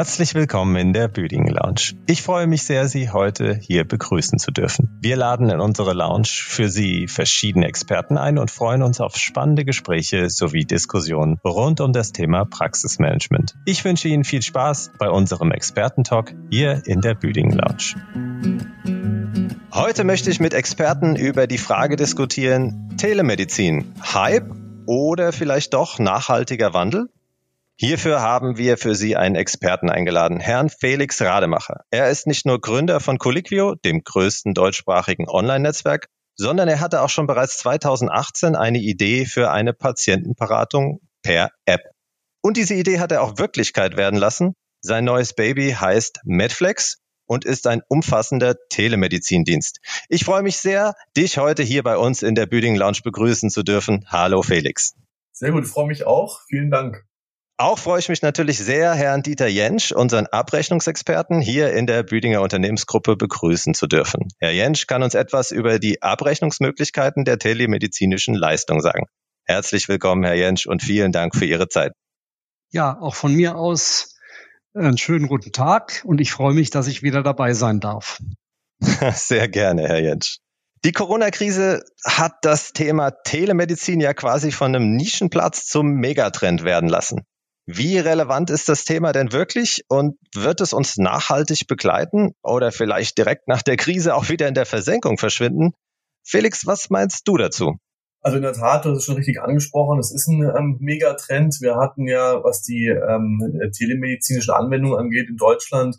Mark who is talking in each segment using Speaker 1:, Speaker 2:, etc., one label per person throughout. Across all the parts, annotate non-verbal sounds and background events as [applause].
Speaker 1: Herzlich willkommen in der Büdingen Lounge. Ich freue mich sehr, Sie heute hier begrüßen zu dürfen. Wir laden in unsere Lounge für Sie verschiedene Experten ein und freuen uns auf spannende Gespräche sowie Diskussionen rund um das Thema Praxismanagement. Ich wünsche Ihnen viel Spaß bei unserem Expertentalk hier in der Büdingen Lounge. Heute möchte ich mit Experten über die Frage diskutieren, Telemedizin, Hype oder vielleicht doch nachhaltiger Wandel? Hierfür haben wir für Sie einen Experten eingeladen, Herrn Felix Rademacher. Er ist nicht nur Gründer von Colliquio, dem größten deutschsprachigen Online-Netzwerk, sondern er hatte auch schon bereits 2018 eine Idee für eine Patientenberatung per App. Und diese Idee hat er auch Wirklichkeit werden lassen. Sein neues Baby heißt Medflex und ist ein umfassender Telemedizindienst. Ich freue mich sehr, dich heute hier bei uns in der Büding Lounge begrüßen zu dürfen. Hallo Felix.
Speaker 2: Sehr gut, freue mich auch. Vielen Dank.
Speaker 1: Auch freue ich mich natürlich sehr, Herrn Dieter Jentsch, unseren Abrechnungsexperten, hier in der Büdinger Unternehmensgruppe begrüßen zu dürfen. Herr Jentsch kann uns etwas über die Abrechnungsmöglichkeiten der telemedizinischen Leistung sagen. Herzlich willkommen, Herr Jentsch, und vielen Dank für Ihre Zeit.
Speaker 3: Ja, auch von mir aus einen schönen guten Tag und ich freue mich, dass ich wieder dabei sein darf. [laughs]
Speaker 1: Sehr gerne, Herr Jentsch. Die Corona-Krise hat das Thema Telemedizin ja quasi von einem Nischenplatz zum Megatrend werden lassen. Wie relevant ist das Thema denn wirklich und wird es uns nachhaltig begleiten oder vielleicht direkt nach der Krise auch wieder in der Versenkung verschwinden? Felix, was meinst du dazu?
Speaker 2: Also in der Tat, hast es schon richtig angesprochen, es ist ein ähm, Megatrend. Wir hatten ja, was die ähm, telemedizinische Anwendung angeht, in Deutschland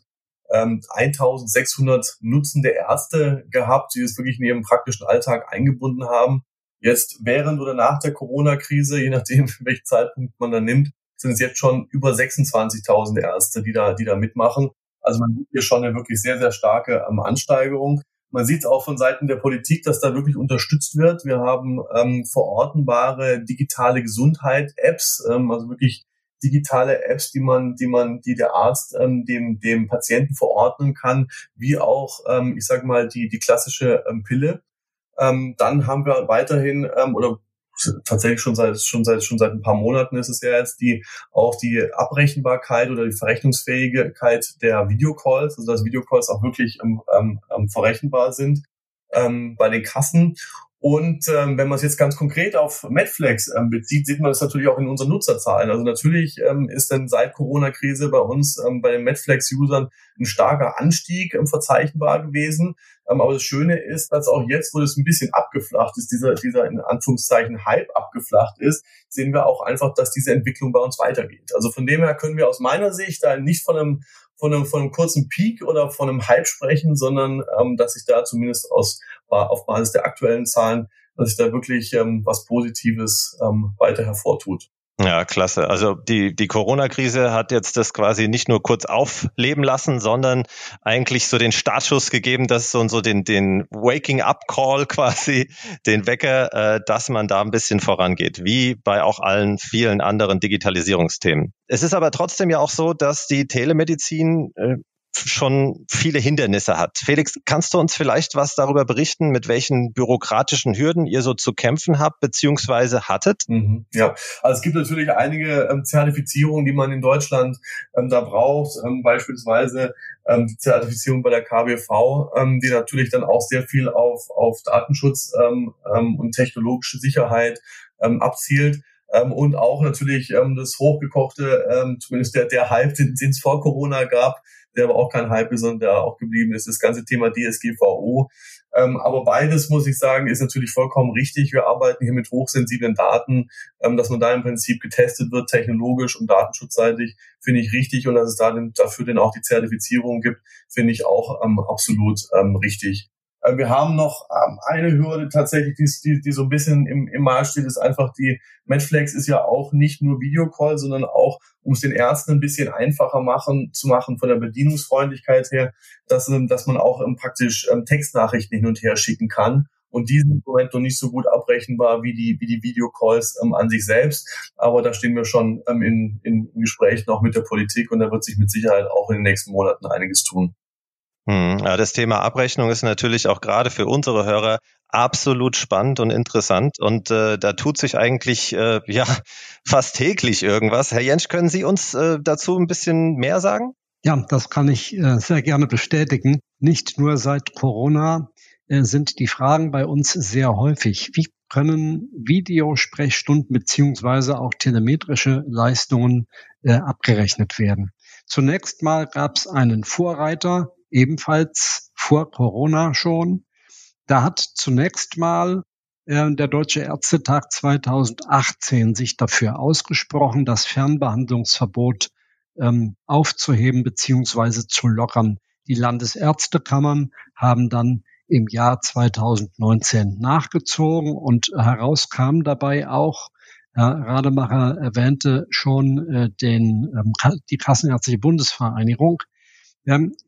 Speaker 2: ähm, 1600 nutzende Ärzte gehabt, die es wirklich in ihrem praktischen Alltag eingebunden haben. Jetzt während oder nach der Corona-Krise, je nachdem, [laughs] welchen Zeitpunkt man da nimmt, sind es jetzt schon über 26.000 Ärzte, die da, die da mitmachen. Also man sieht hier schon eine wirklich sehr, sehr starke ähm, Ansteigerung. Man sieht auch von Seiten der Politik, dass da wirklich unterstützt wird. Wir haben ähm, verortenbare digitale Gesundheit-Apps, ähm, also wirklich digitale Apps, die man, die man, die der Arzt ähm, dem dem Patienten verordnen kann, wie auch, ähm, ich sage mal, die die klassische ähm, Pille. Ähm, dann haben wir weiterhin ähm, oder tatsächlich schon seit schon seit schon seit ein paar Monaten ist es ja jetzt die auch die Abrechenbarkeit oder die Verrechnungsfähigkeit der Videocalls, also dass Videocalls auch wirklich ähm, ähm, verrechenbar sind ähm, bei den Kassen. Und ähm, wenn man es jetzt ganz konkret auf Medflex ähm, bezieht, sieht man das natürlich auch in unseren Nutzerzahlen. Also natürlich ähm, ist dann seit Corona-Krise bei uns ähm, bei den Medflex-Usern ein starker Anstieg ähm, verzeichnbar gewesen. Ähm, aber das Schöne ist, dass auch jetzt, wo das ein bisschen abgeflacht ist, dieser, dieser in Anführungszeichen Hype abgeflacht ist, sehen wir auch einfach, dass diese Entwicklung bei uns weitergeht. Also von dem her können wir aus meiner Sicht da nicht von einem von einem, von einem kurzen Peak oder von einem Hype sprechen, sondern ähm, dass sich da zumindest aus, auf Basis der aktuellen Zahlen, dass sich da wirklich ähm, was Positives ähm, weiter hervortut.
Speaker 1: Ja, klasse. Also die, die Corona-Krise hat jetzt das quasi nicht nur kurz aufleben lassen, sondern eigentlich so den Startschuss gegeben, dass so, so den, den Waking-up-Call [laughs] quasi, den Wecker, äh, dass man da ein bisschen vorangeht, wie bei auch allen vielen anderen Digitalisierungsthemen. Es ist aber trotzdem ja auch so, dass die Telemedizin äh, schon viele Hindernisse hat. Felix, kannst du uns vielleicht was darüber berichten, mit welchen bürokratischen Hürden ihr so zu kämpfen habt beziehungsweise hattet?
Speaker 2: Mhm, ja, also es gibt natürlich einige ähm, Zertifizierungen, die man in Deutschland ähm, da braucht, ähm, beispielsweise ähm, die Zertifizierung bei der KBV, ähm, die natürlich dann auch sehr viel auf, auf Datenschutz ähm, und technologische Sicherheit abzielt. Ähm, und auch natürlich ähm, das hochgekochte, ähm, zumindest der, der Hype, den es vor Corona gab, der aber auch kein Hype ist, sondern der auch geblieben ist, das ganze Thema DSGVO. Ähm, aber beides, muss ich sagen, ist natürlich vollkommen richtig. Wir arbeiten hier mit hochsensiblen Daten, ähm, dass man da im Prinzip getestet wird, technologisch und datenschutzseitig, finde ich richtig. Und dass es da den, dafür dann auch die Zertifizierung gibt, finde ich auch ähm, absolut ähm, richtig. Äh, wir haben noch ähm, eine Hürde tatsächlich, die, die, die so ein bisschen im, im Mal steht, ist einfach die Medflex ist ja auch nicht nur Videocall, sondern auch, um es den Ärzten ein bisschen einfacher machen, zu machen von der Bedienungsfreundlichkeit her, dass, ähm, dass man auch ähm, praktisch Textnachrichten hin und her schicken kann. Und die sind im Moment noch nicht so gut abrechenbar wie die, wie die Videocalls an sich selbst. Aber da stehen wir schon ähm, in, in Gesprächen auch mit der Politik und da wird sich mit Sicherheit auch in den nächsten Monaten einiges tun.
Speaker 1: Hm, ja, das Thema Abrechnung ist natürlich auch gerade für unsere Hörer absolut spannend und interessant und äh, da tut sich eigentlich äh, [laughs] ja fast täglich irgendwas. Herr Jensch, können Sie uns äh, dazu ein bisschen mehr sagen?
Speaker 3: Ja, das kann ich äh, sehr gerne bestätigen. Nicht nur seit Corona äh, sind die Fragen bei uns sehr häufig. Wie können Videosprechstunden beziehungsweise auch telemetrische Leistungen äh, abgerechnet werden? Zunächst mal gab es einen Vorreiter, ebenfalls vor Corona schon. Da hat zunächst mal äh, der Deutsche Ärztetag 2018 sich dafür ausgesprochen, das Fernbehandlungsverbot ähm, aufzuheben beziehungsweise zu lockern. Die Landesärztekammern haben dann im Jahr 2019 nachgezogen und heraus kam dabei auch, Herr Rademacher erwähnte schon äh, den, ähm, die Kassenärztliche Bundesvereinigung,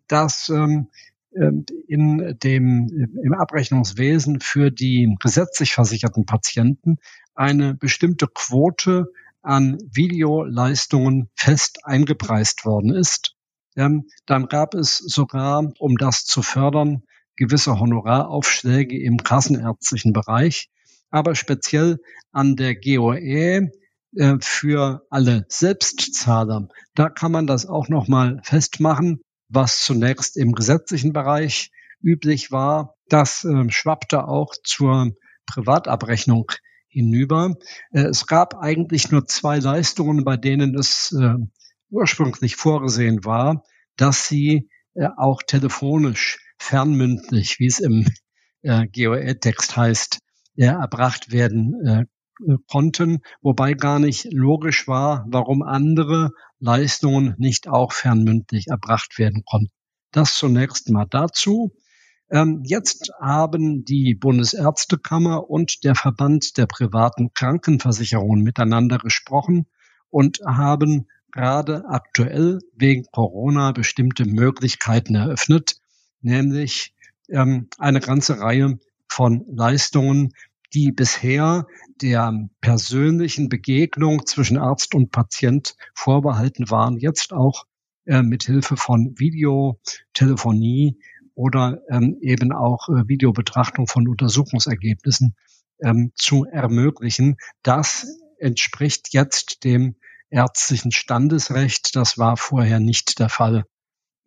Speaker 3: dass ähm, ähm in dem, im Abrechnungswesen für die gesetzlich versicherten Patienten eine bestimmte Quote an Videoleistungen fest eingepreist worden ist. Ähm, dann gab es sogar, um das zu fördern, gewisse Honoraraufschläge im kassenärztlichen Bereich, aber speziell an der GOE äh, für alle Selbstzahler. Da kann man das auch noch mal festmachen, was zunächst im gesetzlichen Bereich üblich war. Das äh, schwappte auch zur Privatabrechnung hinüber. Äh, es gab eigentlich nur zwei Leistungen, bei denen es äh, ursprünglich vorgesehen war, dass sie äh, auch telefonisch fernmündlich, wie es im GOE-Text heißt, erbracht werden konnten, wobei gar nicht logisch war, warum andere Leistungen nicht auch fernmündlich erbracht werden konnten. Das zunächst mal dazu. Ähm, jetzt haben die Bundesärztekammer und der Verband der privaten Krankenversicherungen miteinander gesprochen und haben gerade aktuell wegen Corona bestimmte Möglichkeiten eröffnet, nämlich ähm, eine ganze Reihe von Leistungen, die bisher der persönlichen Begegnung zwischen Arzt und Patient vorbehalten waren, jetzt auch äh, mit Hilfe von Videotelefonie oder ähm, eben auch äh, Videobetrachtung von Untersuchungsergebnissen ähm, zu ermöglichen. Das entspricht jetzt dem ärztlichen Standesrecht. Das war vorher nicht der Fall.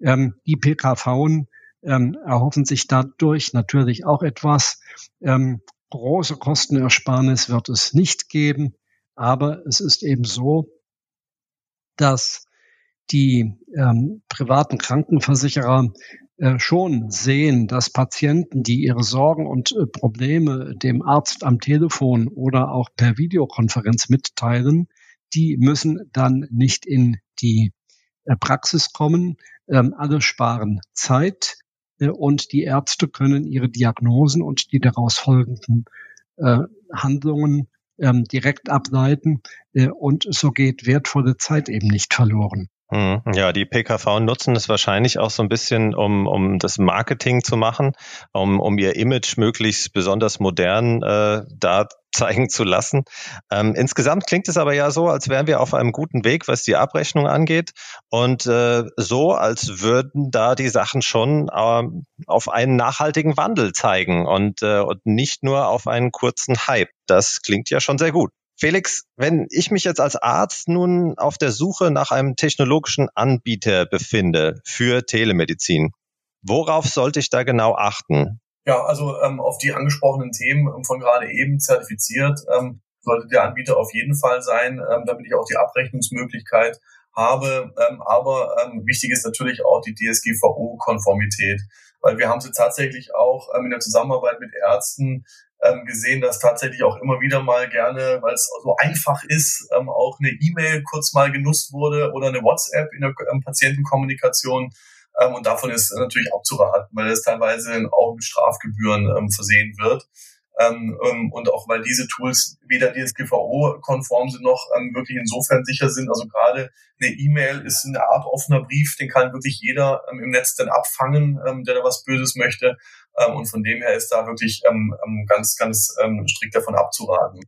Speaker 3: Ähm, die PKV ähm, erhoffen sich dadurch natürlich auch etwas. Ähm, große Kostenersparnis wird es nicht geben, aber es ist eben so, dass die ähm, privaten Krankenversicherer äh, schon sehen, dass Patienten, die ihre Sorgen und äh, Probleme dem Arzt am Telefon oder auch per Videokonferenz mitteilen, die müssen dann nicht in die äh, Praxis kommen. Ähm, alle sparen Zeit und die Ärzte können ihre Diagnosen und die daraus folgenden Handlungen ähm, direkt ableiten und so geht wertvolle Zeit eben nicht verloren.
Speaker 1: Mhm. Ja, die PKV nutzen es wahrscheinlich auch so ein bisschen, um, um das Marketing zu machen, um, um ihr Image möglichst besonders modern äh, da [laughs] zeigen zu lassen. Ähm, insgesamt klingt es aber ja so, als wären wir auf einem guten Weg, was die Abrechnung angeht und äh, so, als würden da die Sachen schon äh, auf einen nachhaltigen Wandel zeigen und, äh, und nicht nur auf einen kurzen Hype. Das klingt ja schon sehr gut. Felix, wenn ich mich jetzt als Arzt nun auf der Suche nach einem technologischen Anbieter befinde für Telemedizin, worauf sollte ich da genau achten?
Speaker 2: Ja, also ähm, auf die angesprochenen Themen ähm, von gerade eben zertifiziert ähm, sollte der Anbieter auf jeden Fall sein, ähm, damit ich auch die Abrechnungsmöglichkeit habe. Ähm, aber ähm, wichtig ist natürlich auch die DSGVO-Konformität, weil wir haben sie tatsächlich auch in der Zusammenarbeit mit Ärzten ähm, gesehen, dass tatsächlich auch immer wieder mal gerne, weil es so einfach ist, ähm, auch eine E-Mail kurz mal genutzt wurde oder eine WhatsApp in der ähm, Patientenkommunikation. Ähm, und davon ist natürlich abzuraten, weil es teilweise auch mit Strafgebühren ähm, versehen wird. Ähm, ähm, und auch weil diese Tools weder DSGVO-konform sind noch ähm, wirklich insofern sicher sind. Also gerade eine E-Mail ist eine Art offener Brief, den kann wirklich jeder ähm, im Netz dann abfangen, ähm, der da was Böses möchte. Ähm, und von dem her ist da wirklich ganz, ganz strikt davon abzuraten.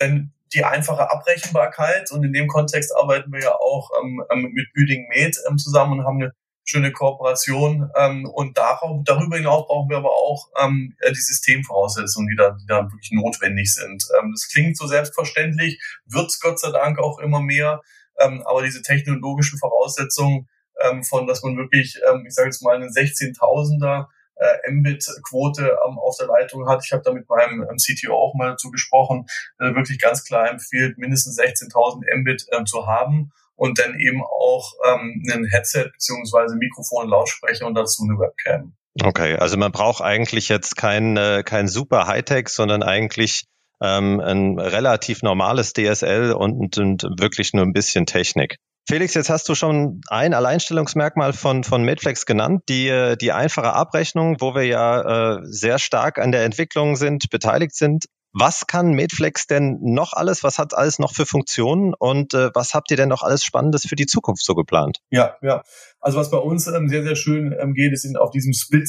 Speaker 2: Denn die einfache Abrechenbarkeit und in dem Kontext arbeiten wir ja auch mit Büding Med zusammen und haben eine schöne Kooperation. Ähm, und darauf, darüber hinaus brauchen wir aber auch ähm, die Systemvoraussetzungen, die da, die da wirklich notwendig sind. Ähm, das klingt so selbstverständlich, wird es Gott sei Dank auch immer mehr. Ähm, aber diese technologischen Voraussetzungen ähm, von, dass man wirklich, ähm, ich sage jetzt mal, einen 16.000er äh, Mbit-Quote ähm, auf der Leitung hat. Ich habe da mit meinem ähm, CTO auch mal dazu gesprochen, äh, wirklich ganz klar empfiehlt, mindestens 16.000 Mbit ähm, zu haben und dann eben auch ähm, ein Headset beziehungsweise Mikrofon, Lautsprecher und dazu eine Webcam.
Speaker 1: Okay, also man braucht eigentlich jetzt kein, äh, kein super Hightech, sondern eigentlich ähm, ein relativ normales DSL und, und wirklich nur ein bisschen Technik. Felix, jetzt hast du schon ein Alleinstellungsmerkmal von, von Medflex genannt, die, die einfache Abrechnung, wo wir ja äh, sehr stark an der Entwicklung sind, beteiligt sind. Was kann Medflex denn noch alles? Was hat alles noch für Funktionen? Und äh, was habt ihr denn noch alles Spannendes für die Zukunft so geplant?
Speaker 2: Ja, ja. Also was bei uns ähm, sehr, sehr schön ähm, geht, ist in, auf diesem Split,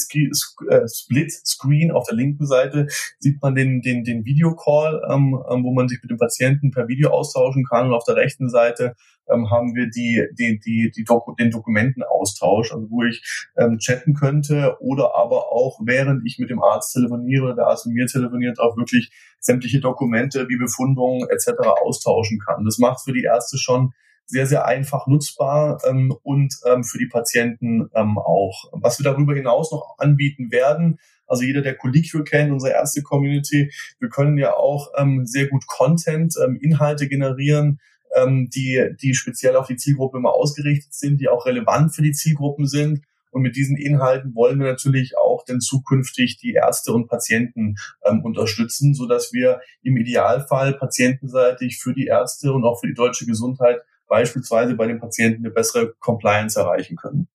Speaker 2: äh, Split Screen auf der linken Seite sieht man den, den, den Videocall, ähm, ähm, wo man sich mit dem Patienten per Video austauschen kann. Und auf der rechten Seite ähm, haben wir die, die, die, die Doku den Dokumentenaustausch, also wo ich ähm, chatten könnte oder aber auch während ich mit dem Arzt telefoniere der Arzt mit mir telefoniert, auch wirklich sämtliche Dokumente wie Befundungen etc. austauschen kann. Das macht für die Ärzte schon sehr, sehr einfach nutzbar ähm, und ähm, für die Patienten ähm, auch. Was wir darüber hinaus noch anbieten werden, also jeder, der Colliquio kennt, unsere erste Community, wir können ja auch ähm, sehr gut Content, ähm, Inhalte generieren, ähm, die, die speziell auf die Zielgruppe immer ausgerichtet sind, die auch relevant für die Zielgruppen sind. Und mit diesen Inhalten wollen wir natürlich auch denn zukünftig die Ärzte und Patienten ähm, unterstützen, so dass wir im Idealfall patientenseitig für die Ärzte und auch für die deutsche Gesundheit beispielsweise bei den Patienten eine bessere Compliance erreichen können.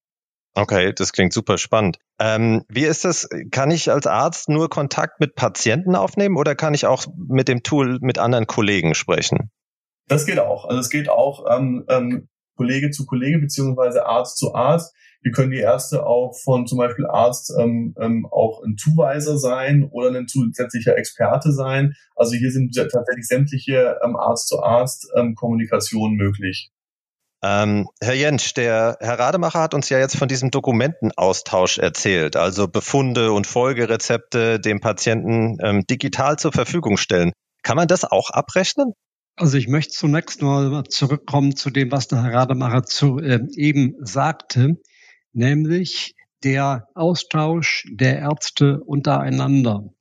Speaker 1: Okay, das klingt super spannend. Ähm, wie ist das? Kann ich als Arzt nur Kontakt mit Patienten aufnehmen oder kann ich auch mit dem Tool mit anderen Kollegen sprechen?
Speaker 2: Das geht auch. Also es geht auch ähm, ähm, Kollege zu Kollege beziehungsweise Arzt zu Arzt. Wir können die Ärzte auch von zum Beispiel Arzt ähm, ähm, auch ein Zuweiser sein oder ein zusätzlicher Experte sein. Also hier sind tatsächlich sämtliche ähm, Arzt zu Arzt ähm, Kommunikation möglich.
Speaker 1: Ähm, Herr Jentsch, der Herr Rademacher hat uns ja jetzt von diesem Dokumentenaustausch erzählt, also Befunde und Folgerezepte dem Patienten ähm, digital zur Verfügung stellen. Kann man das auch abrechnen?
Speaker 3: Also ich möchte zunächst mal zurückkommen zu dem, was der Herr Rademacher zu, äh, eben sagte, nämlich der Austausch der Ärzte untereinander.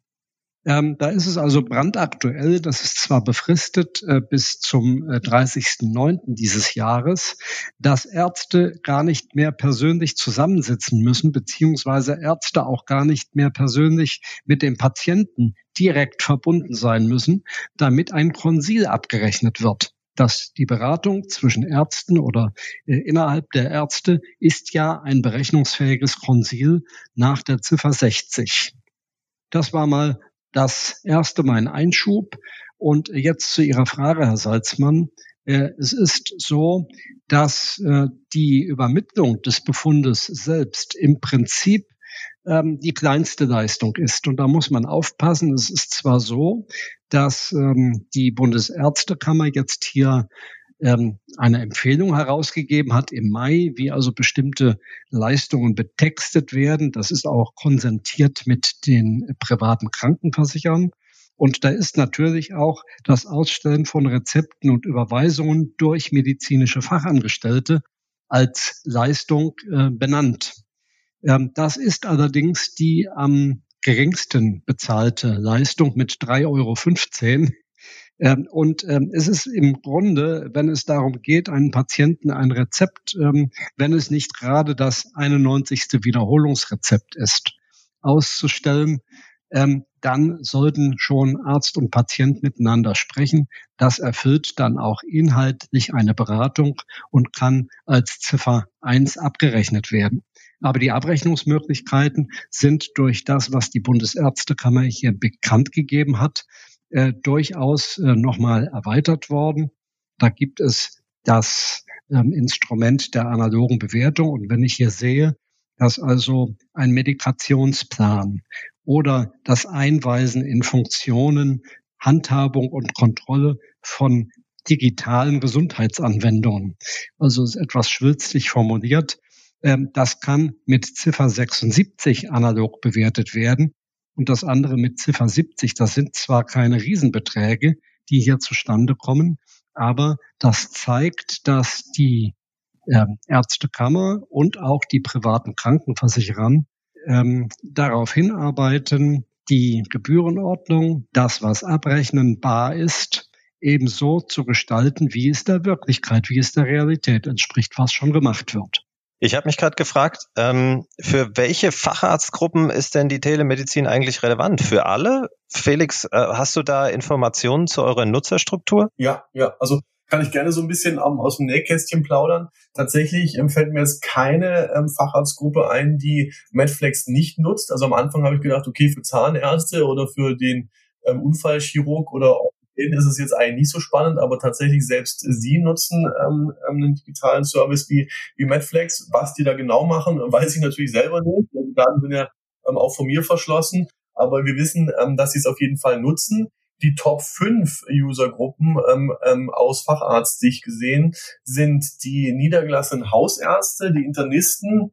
Speaker 3: Ähm, da ist es also brandaktuell. Das ist zwar befristet äh, bis zum äh, 30.09. dieses Jahres, dass Ärzte gar nicht mehr persönlich zusammensitzen müssen, beziehungsweise Ärzte auch gar nicht mehr persönlich mit dem Patienten direkt verbunden sein müssen, damit ein Konsil abgerechnet wird dass die Beratung zwischen Ärzten oder äh, innerhalb der Ärzte ist ja ein berechnungsfähiges Konsil nach der Ziffer 60. Das war mal das erste mein Einschub. Und jetzt zu Ihrer Frage, Herr Salzmann. Äh, es ist so, dass äh, die Übermittlung des Befundes selbst im Prinzip ähm, die kleinste Leistung ist. Und da muss man aufpassen. Es ist zwar so, dass ähm, die Bundesärztekammer jetzt hier ähm, eine Empfehlung herausgegeben hat im Mai, wie also bestimmte Leistungen betextet werden. Das ist auch konsentiert mit den privaten Krankenversicherern. Und da ist natürlich auch das Ausstellen von Rezepten und Überweisungen durch medizinische Fachangestellte als Leistung äh, benannt. Ähm, das ist allerdings die am geringsten bezahlte Leistung mit 3,15 Euro. Ähm, und ähm, es ist im Grunde, wenn es darum geht, einen Patienten ein Rezept, ähm, wenn es nicht gerade das 91. Wiederholungsrezept ist, auszustellen, dann sollten schon Arzt und Patient miteinander sprechen. Das erfüllt dann auch inhaltlich eine Beratung und kann als Ziffer 1 abgerechnet werden. Aber die Abrechnungsmöglichkeiten sind durch das, was die Bundesärztekammer hier bekannt gegeben hat, äh, durchaus äh, nochmal erweitert worden. Da gibt es das ähm, Instrument der analogen Bewertung. Und wenn ich hier sehe, dass also ein Medikationsplan oder das Einweisen in Funktionen, Handhabung und Kontrolle von digitalen Gesundheitsanwendungen, also ist etwas schwülstig formuliert, Ähm, das kann mit Ziffer 76 analog bewertet werden und das andere mit Ziffer 70. Das sind zwar keine Riesenbeträge, die hier zustande kommen, aber das zeigt, dass die ähm, Ärztekammer und auch die privaten Krankenversicherer ähm, darauf hinarbeiten, die Gebührenordnung, das, was abrechnenbar ist, ebenso zu gestalten, wie es der Wirklichkeit, wie es der Realität entspricht, was schon gemacht wird.
Speaker 1: Ich habe mich gerade gefragt, ähm, für welche Facharztgruppen ist denn die Telemedizin eigentlich relevant? Für alle? Felix, äh, hast du da Informationen zu eurer Nutzerstruktur?
Speaker 2: Ja, ja. Also kann ich gerne so ein bisschen ähm, aus dem Nähkästchen plaudern. Tatsächlich ähm, fällt mir jetzt keine ähm, Facharztgruppe ein, die Medflex nicht nutzt. Also am Anfang habe ich gedacht, okay, für Zahnärzte oder für den ähm, Unfallchirurg oder denen ist es jetzt eigentlich nicht so spannend, aber tatsächlich selbst sie nutzen ähm, ähm, einen digitalen Service wie, wie Medflex. Was die da genau machen, [laughs] weiß ich natürlich selber nicht. Die Daten sind ja ähm, auch von mir verschlossen. Aber wir wissen, ähm, dass sie es auf jeden Fall nutzen die Top 5 Usergruppen ähm, ähm, aus Facharztsicht gesehen sind die niedergelassenen Hausärzte, die Internisten,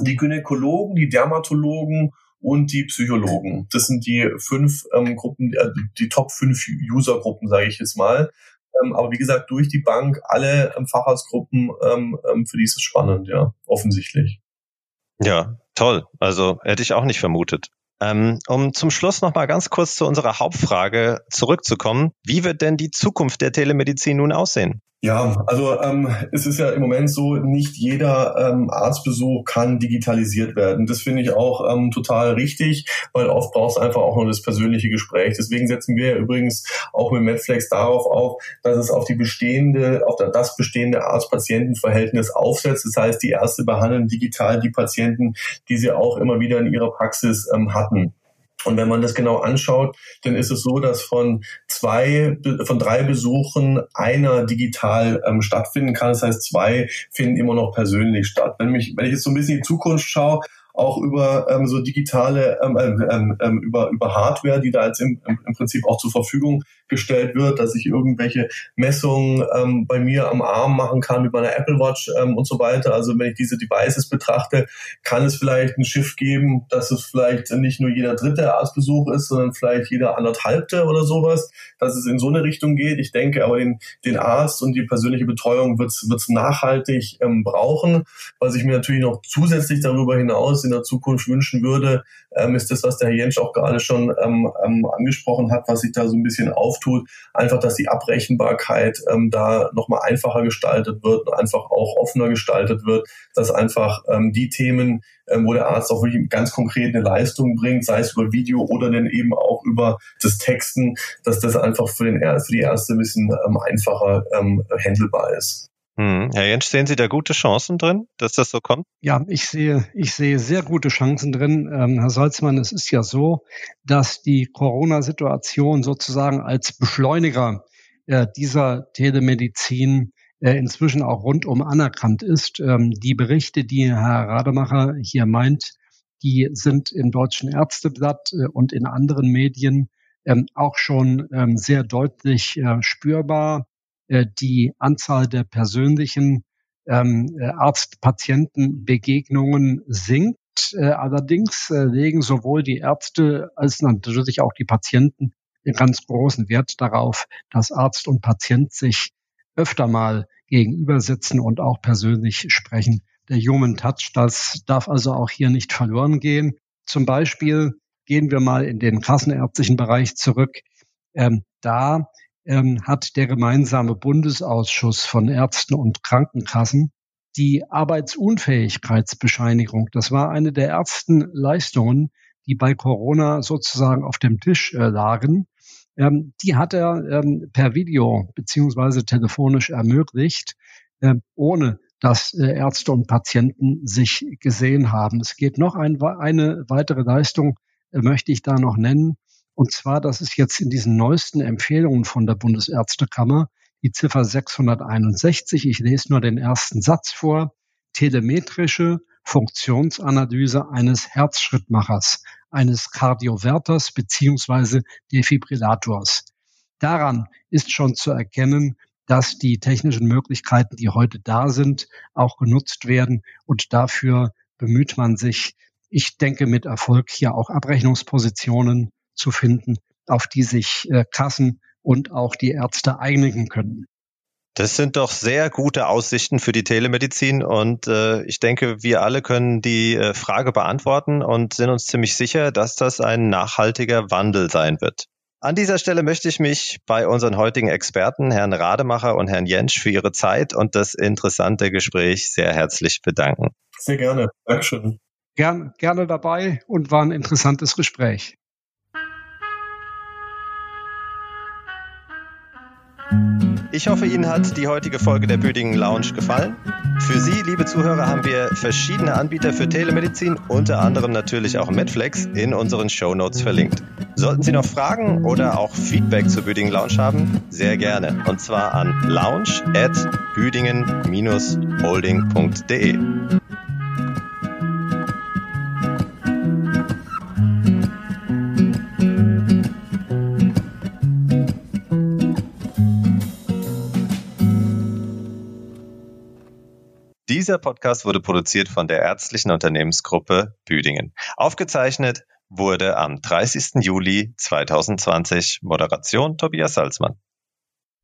Speaker 2: die Gynäkologen, die Dermatologen und die Psychologen. Das sind die fünf ähm, Gruppen, äh, die Top 5 Usergruppen, sage ich jetzt mal. Ähm, aber wie gesagt, durch die Bank alle ähm, Facharztgruppen, ähm, ähm, für die ist es spannend, ja, offensichtlich.
Speaker 1: Ja, toll. Also hätte ich auch nicht vermutet. Ähm, um zum Schluss noch mal ganz kurz zu unserer Hauptfrage zurückzukommen. Wie wird denn die Zukunft der Telemedizin nun aussehen?
Speaker 2: Ja, also ähm, es ist ja im Moment so, nicht jeder ähm, Arztbesuch kann digitalisiert werden. Das finde ich auch ähm, total richtig, weil oft braucht es einfach auch nur das persönliche Gespräch. Deswegen setzen wir ja übrigens auch mit Medflex darauf auf, dass es auf die bestehende, auf das bestehende Arzt-Patienten-Verhältnis aufsetzt. Das heißt, die Ärzte behandeln digital die Patienten, die sie auch immer wieder in ihrer Praxis ähm, hatten. Und wenn man das genau anschaut, dann ist es so, dass von zwei, von drei Besuchen einer digital ähm, stattfinden kann. Das heißt, zwei finden immer noch persönlich statt. Wenn, mich, wenn ich jetzt so ein bisschen in die Zukunft schaue, auch über ähm, so digitale, ähm, ähm, ähm, über, über Hardware, die da jetzt im, im Prinzip auch zur Verfügung gestellt wird, dass ich irgendwelche Messungen ähm, bei mir am Arm machen kann mit meiner Apple Watch ähm, und so weiter. Also wenn ich diese Devices betrachte, kann es vielleicht ein Schiff geben, dass es vielleicht nicht nur jeder dritte Arztbesuch ist, sondern vielleicht jeder anderthalbte oder sowas, dass es in so eine Richtung geht. Ich denke aber den, den Arzt und die persönliche Betreuung wird es nachhaltig ähm, brauchen. Was ich mir natürlich noch zusätzlich darüber hinaus in der Zukunft wünschen würde, ähm, ist das, was der Herr Jensch auch gerade schon ähm, ähm, angesprochen hat, was sich da so ein bisschen auftut. Einfach, dass die Abrechenbarkeit da nochmal einfacher gestaltet wird, einfach auch offener gestaltet wird, dass einfach die Themen, wo der Arzt auch wirklich ganz konkret eine Leistung bringt, sei es über Video oder dann eben auch über das Texten, dass das einfach für, den, für die Ärzte ein bisschen einfacher handelbar ist.
Speaker 1: Hm. Herr Jentsch, sehen Sie da gute Chancen drin, dass das so kommt?
Speaker 3: Ja, ich sehe, ich sehe sehr gute Chancen drin. Ähm, Herr Salzmann, es ist ja so, dass die Corona-Situation sozusagen als Beschleuniger äh, dieser Telemedizin äh, inzwischen auch rundum anerkannt ist. Ähm, die Berichte, die Herr Rademacher hier meint, die sind im Deutschen Ärzteblatt äh, und in anderen Medien ähm, auch schon ähm, sehr deutlich äh, spürbar. Äh, die Anzahl der persönlichen ähm, äh, Arzt-Patienten-Begegnungen sinkt. Äh, allerdings legen sowohl die Ärzte als natürlich auch die Patienten ganz großen Wert darauf, dass Arzt und Patient sich öfter mal gegenübersitzen und auch persönlich sprechen. Der Human Touch, das darf also auch hier nicht verloren gehen. Zum Beispiel gehen wir mal in den kassenärztlichen Bereich zurück. Ähm, da ähm, hat der gemeinsame Bundesausschuss von Ärzten und Krankenkassen die Arbeitsunfähigkeitsbescheinigung. Das war eine der ersten Leistungen, die bei Corona sozusagen auf dem Tisch äh, lagen. Ähm, die hat er ähm, per Video beziehungsweise telefonisch ermöglicht, äh, ohne dass äh, Ärzte und Patienten sich gesehen haben. Es geht noch ein, eine weitere Leistung, äh, möchte ich da noch nennen. Und zwar, das ist jetzt in diesen neuesten Empfehlungen von der Bundesärztekammer, die Ziffer 661. Ich lese nur den ersten Satz vor. Telemetrische Funktionsanalyse eines Herzschrittmachers, eines Kardioverters beziehungsweise Defibrillators. Daran ist schon zu erkennen, dass die technischen Möglichkeiten, die heute da sind, auch genutzt werden. Und dafür bemüht man sich, ich denke mit Erfolg, hier auch Abrechnungspositionen zu finden, auf die sich äh, Kassen und auch die Ärzte einigen können.
Speaker 1: Das sind doch sehr gute Aussichten für die Telemedizin und äh, ich denke, wir alle können die äh, Frage beantworten und sind uns ziemlich sicher, dass das ein nachhaltiger Wandel sein wird. An dieser Stelle möchte ich mich bei unseren heutigen Experten, Herrn Rademacher und Herrn Jentsch, für Ihre Zeit und das interessante Gespräch sehr herzlich bedanken.
Speaker 2: Sehr gerne. Dankeschön.
Speaker 3: Gern, gerne dabei und war ein interessantes Gespräch.
Speaker 1: Ich hoffe, Ihnen hat die heutige Folge der Büdingen Lounge gefallen. Für Sie, liebe Zuhörer, haben wir verschiedene Anbieter für Telemedizin, unter anderem natürlich auch Medflex, in unseren Show Notes verlinkt. Sollten Sie noch Fragen oder auch Feedback zur Büdingen Lounge haben, sehr gerne. Und zwar an lounge at büdingen-holding.de. Dieser Podcast wurde produziert von der ärztlichen Unternehmensgruppe Büdingen. Aufgezeichnet wurde am 30. Juli 2020. Moderation Tobias Salzmann.